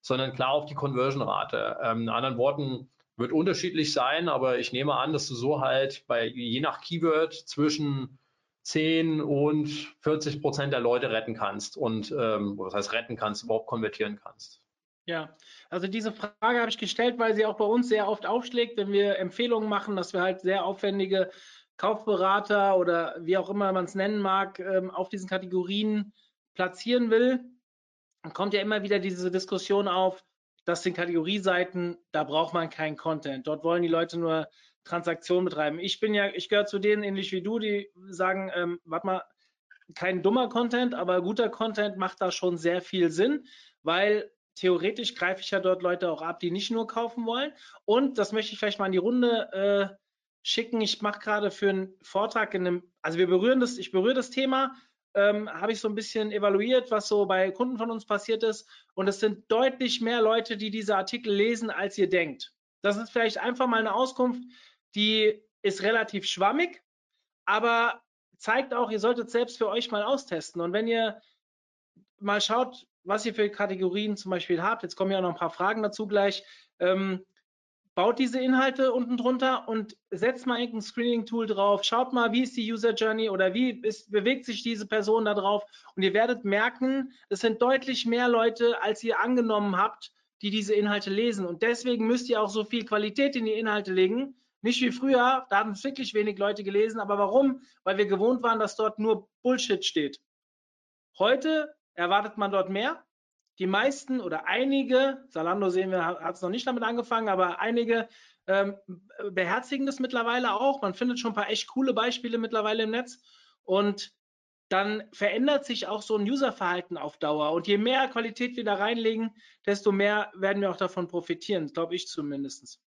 sondern klar auf die Conversion-Rate. Ähm, in anderen Worten, wird unterschiedlich sein, aber ich nehme an, dass du so halt bei je nach Keyword zwischen 10 und 40 Prozent der Leute retten kannst und ähm, was heißt retten kannst, überhaupt konvertieren kannst. Ja, also diese Frage habe ich gestellt, weil sie auch bei uns sehr oft aufschlägt, wenn wir Empfehlungen machen, dass wir halt sehr aufwendige Kaufberater oder wie auch immer man es nennen mag, ähm, auf diesen Kategorien platzieren will. Dann kommt ja immer wieder diese Diskussion auf, das sind Kategorieseiten, da braucht man keinen Content. Dort wollen die Leute nur Transaktionen betreiben. Ich bin ja, ich gehöre zu denen, ähnlich wie du, die sagen, ähm, warte mal, kein dummer Content, aber guter Content macht da schon sehr viel Sinn, weil theoretisch greife ich ja dort Leute auch ab, die nicht nur kaufen wollen. Und das möchte ich vielleicht mal in die Runde äh, schicken. Ich mache gerade für einen Vortrag in einem, also wir berühren das, ich berühre das Thema, ähm, habe ich so ein bisschen evaluiert, was so bei Kunden von uns passiert ist. Und es sind deutlich mehr Leute, die diese Artikel lesen, als ihr denkt. Das ist vielleicht einfach mal eine Auskunft, die ist relativ schwammig, aber zeigt auch, ihr solltet selbst für euch mal austesten. Und wenn ihr mal schaut, was ihr für Kategorien zum Beispiel habt, jetzt kommen ja noch ein paar Fragen dazu gleich, ähm, baut diese Inhalte unten drunter und setzt mal irgendein Screening-Tool drauf, schaut mal, wie ist die User Journey oder wie ist, bewegt sich diese Person da drauf und ihr werdet merken, es sind deutlich mehr Leute, als ihr angenommen habt, die diese Inhalte lesen und deswegen müsst ihr auch so viel Qualität in die Inhalte legen, nicht wie früher, da haben es wirklich wenig Leute gelesen, aber warum? Weil wir gewohnt waren, dass dort nur Bullshit steht. Heute erwartet man dort mehr. Die meisten oder einige, Salando sehen wir, hat es noch nicht damit angefangen, aber einige ähm, beherzigen das mittlerweile auch. Man findet schon ein paar echt coole Beispiele mittlerweile im Netz. Und dann verändert sich auch so ein Userverhalten auf Dauer. Und je mehr Qualität wir da reinlegen, desto mehr werden wir auch davon profitieren, glaube ich zumindest.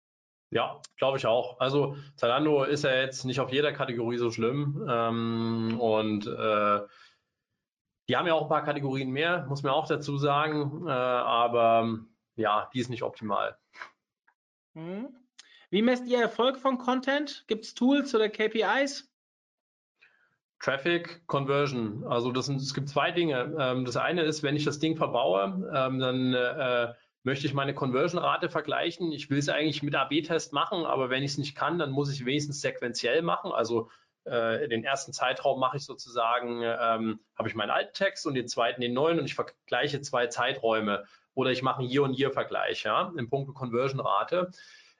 Ja, glaube ich auch. Also Zalando ist ja jetzt nicht auf jeder Kategorie so schlimm. Ähm, und äh, die haben ja auch ein paar Kategorien mehr, muss man auch dazu sagen. Äh, aber ja, die ist nicht optimal. Hm. Wie messt ihr Erfolg von Content? Gibt es Tools oder KPIs? Traffic, Conversion. Also das sind, es gibt zwei Dinge. Ähm, das eine ist, wenn ich das Ding verbaue, ähm, dann äh, möchte ich meine Conversion-Rate vergleichen. Ich will es eigentlich mit AB-Test machen, aber wenn ich es nicht kann, dann muss ich wenigstens sequenziell machen. Also äh, den ersten Zeitraum mache ich sozusagen, ähm, habe ich meinen alten Text und den zweiten den neuen und ich vergleiche zwei Zeiträume oder ich mache einen Year-on-Year-Vergleich ja, in puncto Conversion-Rate.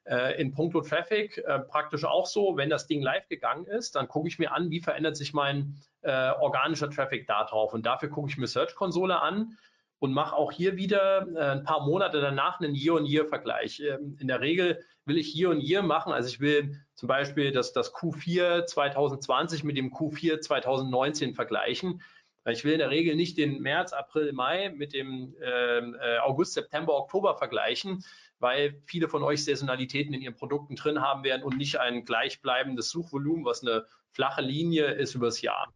Äh, in puncto Traffic äh, praktisch auch so, wenn das Ding live gegangen ist, dann gucke ich mir an, wie verändert sich mein äh, organischer Traffic da drauf und dafür gucke ich mir Search-Konsole an und mache auch hier wieder äh, ein paar Monate danach einen Year-on-Year-Vergleich. Ähm, in der Regel will ich Year-on-Year machen, also ich will zum Beispiel das, das Q4 2020 mit dem Q4 2019 vergleichen. Ich will in der Regel nicht den März, April, Mai mit dem ähm, äh, August, September, Oktober vergleichen, weil viele von euch Saisonalitäten in ihren Produkten drin haben werden und nicht ein gleichbleibendes Suchvolumen, was eine flache Linie ist übers Jahr.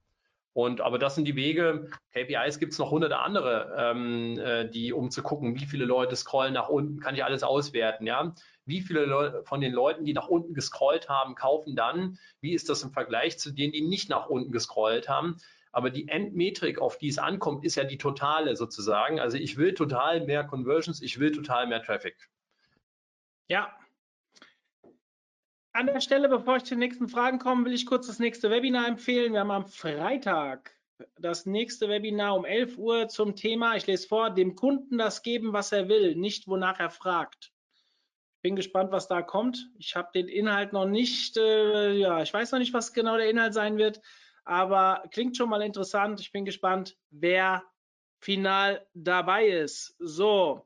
Und aber das sind die Wege. KPIs gibt es noch hunderte andere, ähm, äh, die um zu gucken, wie viele Leute scrollen nach unten, kann ich alles auswerten, ja. Wie viele Leute von den Leuten, die nach unten gescrollt haben, kaufen dann? Wie ist das im Vergleich zu denen, die nicht nach unten gescrollt haben? Aber die Endmetrik, auf die es ankommt, ist ja die totale sozusagen. Also ich will total mehr Conversions, ich will total mehr Traffic. Ja, an der Stelle, bevor ich zu den nächsten Fragen komme, will ich kurz das nächste Webinar empfehlen. Wir haben am Freitag das nächste Webinar um 11 Uhr zum Thema, ich lese vor, dem Kunden das geben, was er will, nicht wonach er fragt. Bin gespannt, was da kommt. Ich habe den Inhalt noch nicht, äh, ja, ich weiß noch nicht, was genau der Inhalt sein wird, aber klingt schon mal interessant. Ich bin gespannt, wer final dabei ist. So,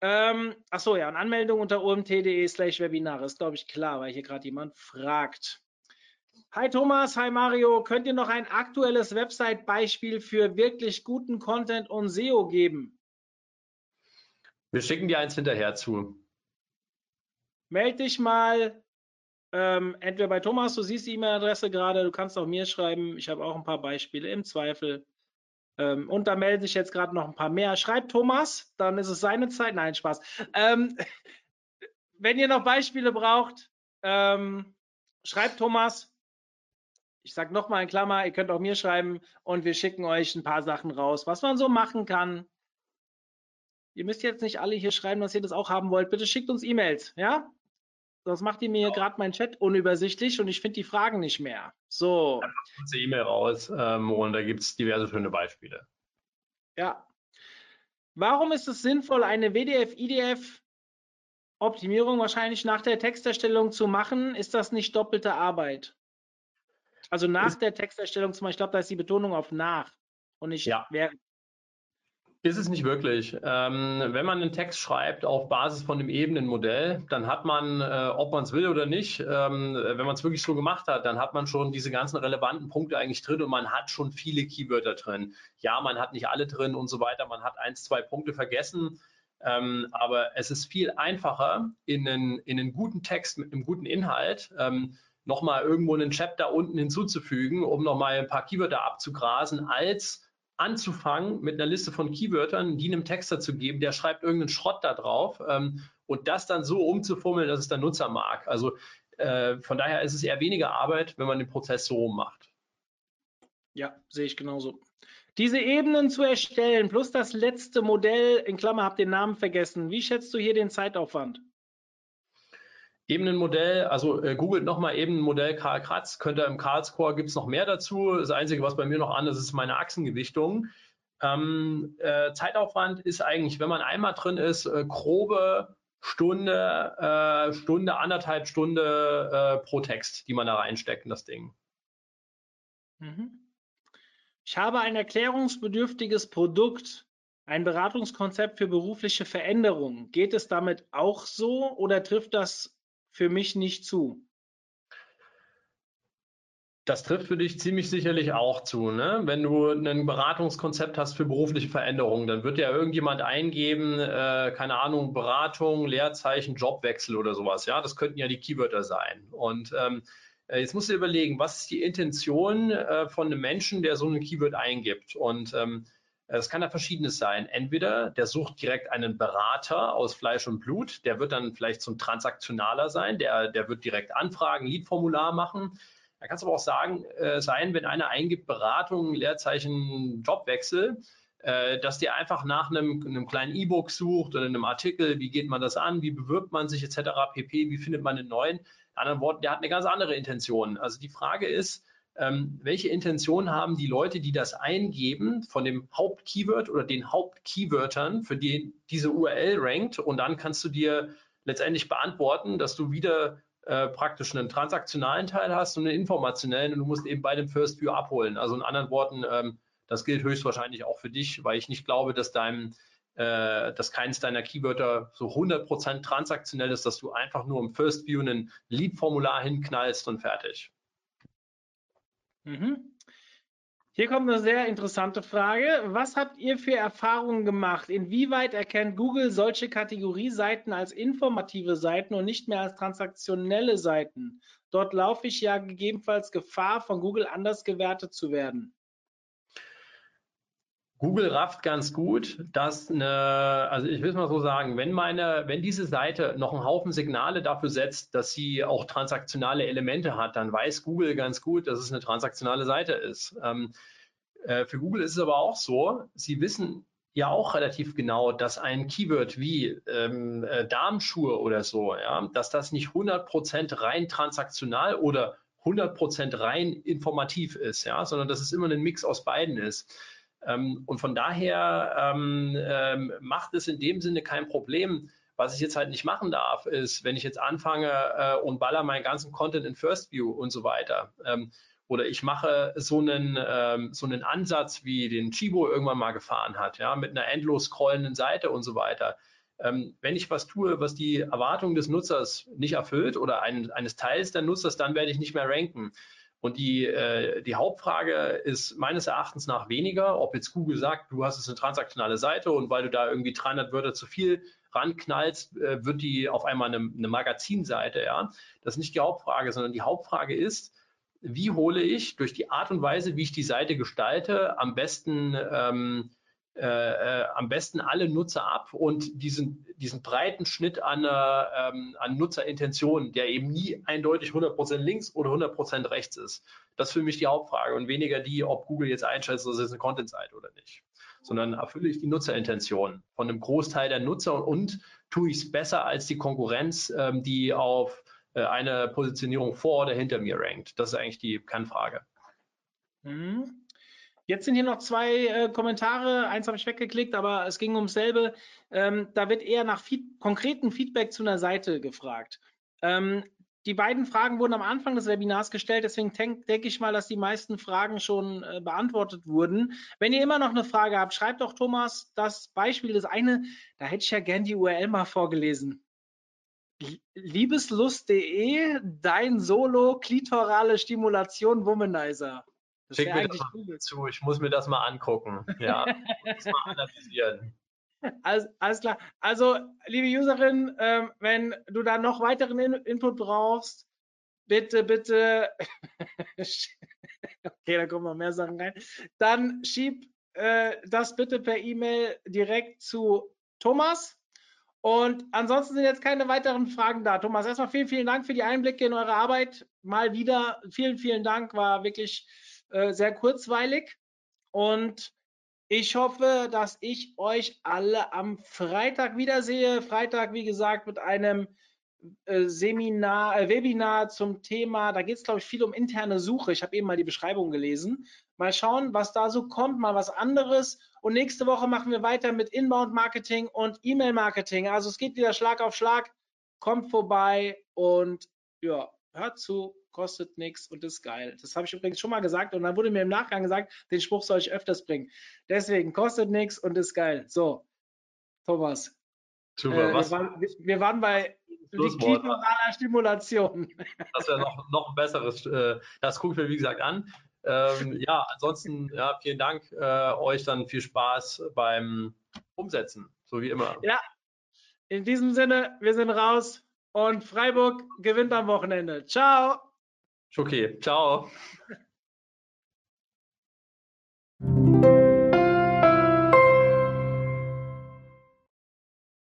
ähm, achso, ja, eine Anmeldung unter omt.de slash Webinare ist, glaube ich, klar, weil hier gerade jemand fragt. Hi Thomas, hi Mario, könnt ihr noch ein aktuelles Website-Beispiel für wirklich guten Content und SEO geben? Wir schicken dir eins hinterher zu. Meld dich mal ähm, entweder bei Thomas, du siehst die E-Mail-Adresse gerade, du kannst auch mir schreiben. Ich habe auch ein paar Beispiele im Zweifel. Ähm, und da melden sich jetzt gerade noch ein paar mehr. Schreibt Thomas, dann ist es seine Zeit. Nein, Spaß. Ähm, wenn ihr noch Beispiele braucht, ähm, schreibt Thomas. Ich sage nochmal in Klammer, ihr könnt auch mir schreiben und wir schicken euch ein paar Sachen raus, was man so machen kann. Ihr müsst jetzt nicht alle hier schreiben, dass ihr das auch haben wollt. Bitte schickt uns E-Mails, ja? Sonst macht ihr mir gerade meinen Chat unübersichtlich und ich finde die Fragen nicht mehr. So. Einfach kurze E-Mail raus ähm, und da gibt es diverse schöne Beispiele. Ja. Warum ist es sinnvoll, eine WDF-IDF Optimierung wahrscheinlich nach der Texterstellung zu machen? Ist das nicht doppelte Arbeit? Also nach der Texterstellung zum Beispiel, ich glaube, da ist die Betonung auf nach und nicht ja. während. Ist es nicht wirklich. Ähm, wenn man einen Text schreibt auf Basis von dem Ebenenmodell, dann hat man, äh, ob man es will oder nicht, ähm, wenn man es wirklich so gemacht hat, dann hat man schon diese ganzen relevanten Punkte eigentlich drin und man hat schon viele Keywörter drin. Ja, man hat nicht alle drin und so weiter. Man hat eins, zwei Punkte vergessen. Ähm, aber es ist viel einfacher, in einen, in einen guten Text mit einem guten Inhalt ähm, nochmal irgendwo einen Chapter unten hinzuzufügen, um nochmal ein paar Keywörter abzugrasen, als anzufangen mit einer Liste von Keywörtern, die einem Texter zu geben, der schreibt irgendeinen Schrott da drauf ähm, und das dann so umzufummeln, dass es der Nutzer mag. Also äh, von daher ist es eher weniger Arbeit, wenn man den Prozess so macht. Ja, sehe ich genauso. Diese Ebenen zu erstellen, plus das letzte Modell, in Klammer, hab den Namen vergessen. Wie schätzt du hier den Zeitaufwand? Ebenenmodell, also äh, googelt nochmal Ebenenmodell Karl Kratz, könnt ihr im Karlscore gibt es noch mehr dazu. Das Einzige, was bei mir noch anders ist, ist meine Achsengewichtung. Ähm, äh, Zeitaufwand ist eigentlich, wenn man einmal drin ist, äh, grobe Stunde, äh, Stunde, anderthalb Stunde äh, pro Text, die man da reinsteckt in das Ding. Mhm. Ich habe ein erklärungsbedürftiges Produkt, ein Beratungskonzept für berufliche Veränderungen. Geht es damit auch so oder trifft das für mich nicht zu. Das trifft für dich ziemlich sicherlich auch zu. Ne? Wenn du ein Beratungskonzept hast für berufliche Veränderungen, dann wird ja irgendjemand eingeben, äh, keine Ahnung, Beratung, Leerzeichen, Jobwechsel oder sowas. Ja, das könnten ja die Keywörter sein. Und ähm, äh, jetzt musst du überlegen, was ist die Intention äh, von einem Menschen, der so ein Keyword eingibt? Und ähm, es kann ja verschiedenes sein. Entweder der sucht direkt einen Berater aus Fleisch und Blut, der wird dann vielleicht ein Transaktionaler sein, der, der wird direkt Anfragen, Lead-Formular machen. Da kann es aber auch sagen, äh, sein, wenn einer eingibt Beratung, Leerzeichen, Jobwechsel, äh, dass der einfach nach einem, einem kleinen E-Book sucht oder einem Artikel, wie geht man das an, wie bewirbt man sich etc. pp, wie findet man einen neuen. In anderen Worten, der hat eine ganz andere Intention. Also die Frage ist, ähm, welche Intention haben die Leute, die das eingeben von dem Hauptkeyword oder den Hauptkeywörtern, für die diese URL rankt und dann kannst du dir letztendlich beantworten, dass du wieder äh, praktisch einen transaktionalen Teil hast und einen informationellen und du musst eben bei dem First View abholen. Also in anderen Worten, ähm, das gilt höchstwahrscheinlich auch für dich, weil ich nicht glaube, dass deinem äh, dass keines deiner Keywörter so 100% transaktionell ist, dass du einfach nur im First View ein Lead-Formular hinknallst und fertig. Mhm. Hier kommt eine sehr interessante Frage. Was habt ihr für Erfahrungen gemacht? Inwieweit erkennt Google solche Kategorieseiten als informative Seiten und nicht mehr als transaktionelle Seiten? Dort laufe ich ja gegebenenfalls Gefahr, von Google anders gewertet zu werden. Google rafft ganz gut, dass eine, also ich will es mal so sagen, wenn meine, wenn diese Seite noch einen Haufen Signale dafür setzt, dass sie auch transaktionale Elemente hat, dann weiß Google ganz gut, dass es eine transaktionale Seite ist. Ähm, äh, für Google ist es aber auch so, sie wissen ja auch relativ genau, dass ein Keyword wie ähm, äh, Darmschuhe oder so, ja, dass das nicht 100% rein transaktional oder 100% rein informativ ist, ja, sondern dass es immer ein Mix aus beiden ist. Ähm, und von daher ähm, ähm, macht es in dem Sinne kein Problem. Was ich jetzt halt nicht machen darf, ist, wenn ich jetzt anfange äh, und baller meinen ganzen Content in First View und so weiter. Ähm, oder ich mache so einen, ähm, so einen Ansatz, wie den Chibo irgendwann mal gefahren hat, ja, mit einer endlos scrollenden Seite und so weiter. Wenn ich was tue, was die Erwartungen des Nutzers nicht erfüllt oder ein, eines Teils der Nutzers, dann werde ich nicht mehr ranken. Und die, äh, die Hauptfrage ist meines Erachtens nach weniger, ob jetzt Google sagt, du hast es eine transaktionale Seite und weil du da irgendwie 300 Wörter zu viel ranknallst, äh, wird die auf einmal eine, eine Magazinseite. Ja, das ist nicht die Hauptfrage, sondern die Hauptfrage ist, wie hole ich durch die Art und Weise, wie ich die Seite gestalte, am besten ähm, äh, äh, am besten alle Nutzer ab und diesen, diesen breiten Schnitt an, äh, ähm, an Nutzerintentionen, der eben nie eindeutig 100% links oder 100% rechts ist. Das ist für mich die Hauptfrage und weniger die, ob Google jetzt einschätzt, dass es eine Content-Seite oder nicht. Sondern erfülle ich die Nutzerintention von einem Großteil der Nutzer und, und tue ich es besser als die Konkurrenz, ähm, die auf äh, eine Positionierung vor oder hinter mir rankt. Das ist eigentlich die Kernfrage. Mhm. Jetzt sind hier noch zwei äh, Kommentare. Eins habe ich weggeklickt, aber es ging ums selbe. Ähm, da wird eher nach Feed konkreten Feedback zu einer Seite gefragt. Ähm, die beiden Fragen wurden am Anfang des Webinars gestellt, deswegen denke ich mal, dass die meisten Fragen schon äh, beantwortet wurden. Wenn ihr immer noch eine Frage habt, schreibt doch Thomas das Beispiel. Das eine, da hätte ich ja gern die URL mal vorgelesen. Liebeslust.de, dein Solo klitorale Stimulation Womanizer. Das Schick mir das mal cool. zu, ich muss mir das mal angucken. Ja, muss mal analysieren. Alles, alles, klar. Also, liebe Userin, ähm, wenn du da noch weiteren In Input brauchst, bitte, bitte, okay, da kommen noch mehr Sachen rein, dann schieb äh, das bitte per E-Mail direkt zu Thomas. Und ansonsten sind jetzt keine weiteren Fragen da. Thomas, erstmal vielen, vielen Dank für die Einblicke in eure Arbeit. Mal wieder vielen, vielen Dank. War wirklich äh, sehr kurzweilig. Und ich hoffe, dass ich euch alle am Freitag wiedersehe. Freitag, wie gesagt, mit einem äh, Seminar, äh, Webinar zum Thema, da geht es, glaube ich, viel um interne Suche. Ich habe eben mal die Beschreibung gelesen. Mal schauen, was da so kommt, mal was anderes. Und nächste Woche machen wir weiter mit Inbound-Marketing und E-Mail-Marketing. Also es geht wieder Schlag auf Schlag. Kommt vorbei und ja, hört zu kostet nichts und ist geil. Das habe ich übrigens schon mal gesagt und dann wurde mir im Nachgang gesagt, den Spruch soll ich öfters bringen. Deswegen kostet nichts und ist geil. So, Thomas. Super, äh, wir, waren, wir, waren, bei liquidoraler Stimulation. Das wäre noch, noch ein besseres. Äh, das gucke ich mir wie gesagt an. Ähm, ja, ansonsten, ja, vielen Dank. Äh, euch dann viel Spaß beim Umsetzen, so wie immer. Ja, in diesem Sinne, wir sind raus und Freiburg gewinnt am Wochenende. Ciao. Okay, ciao.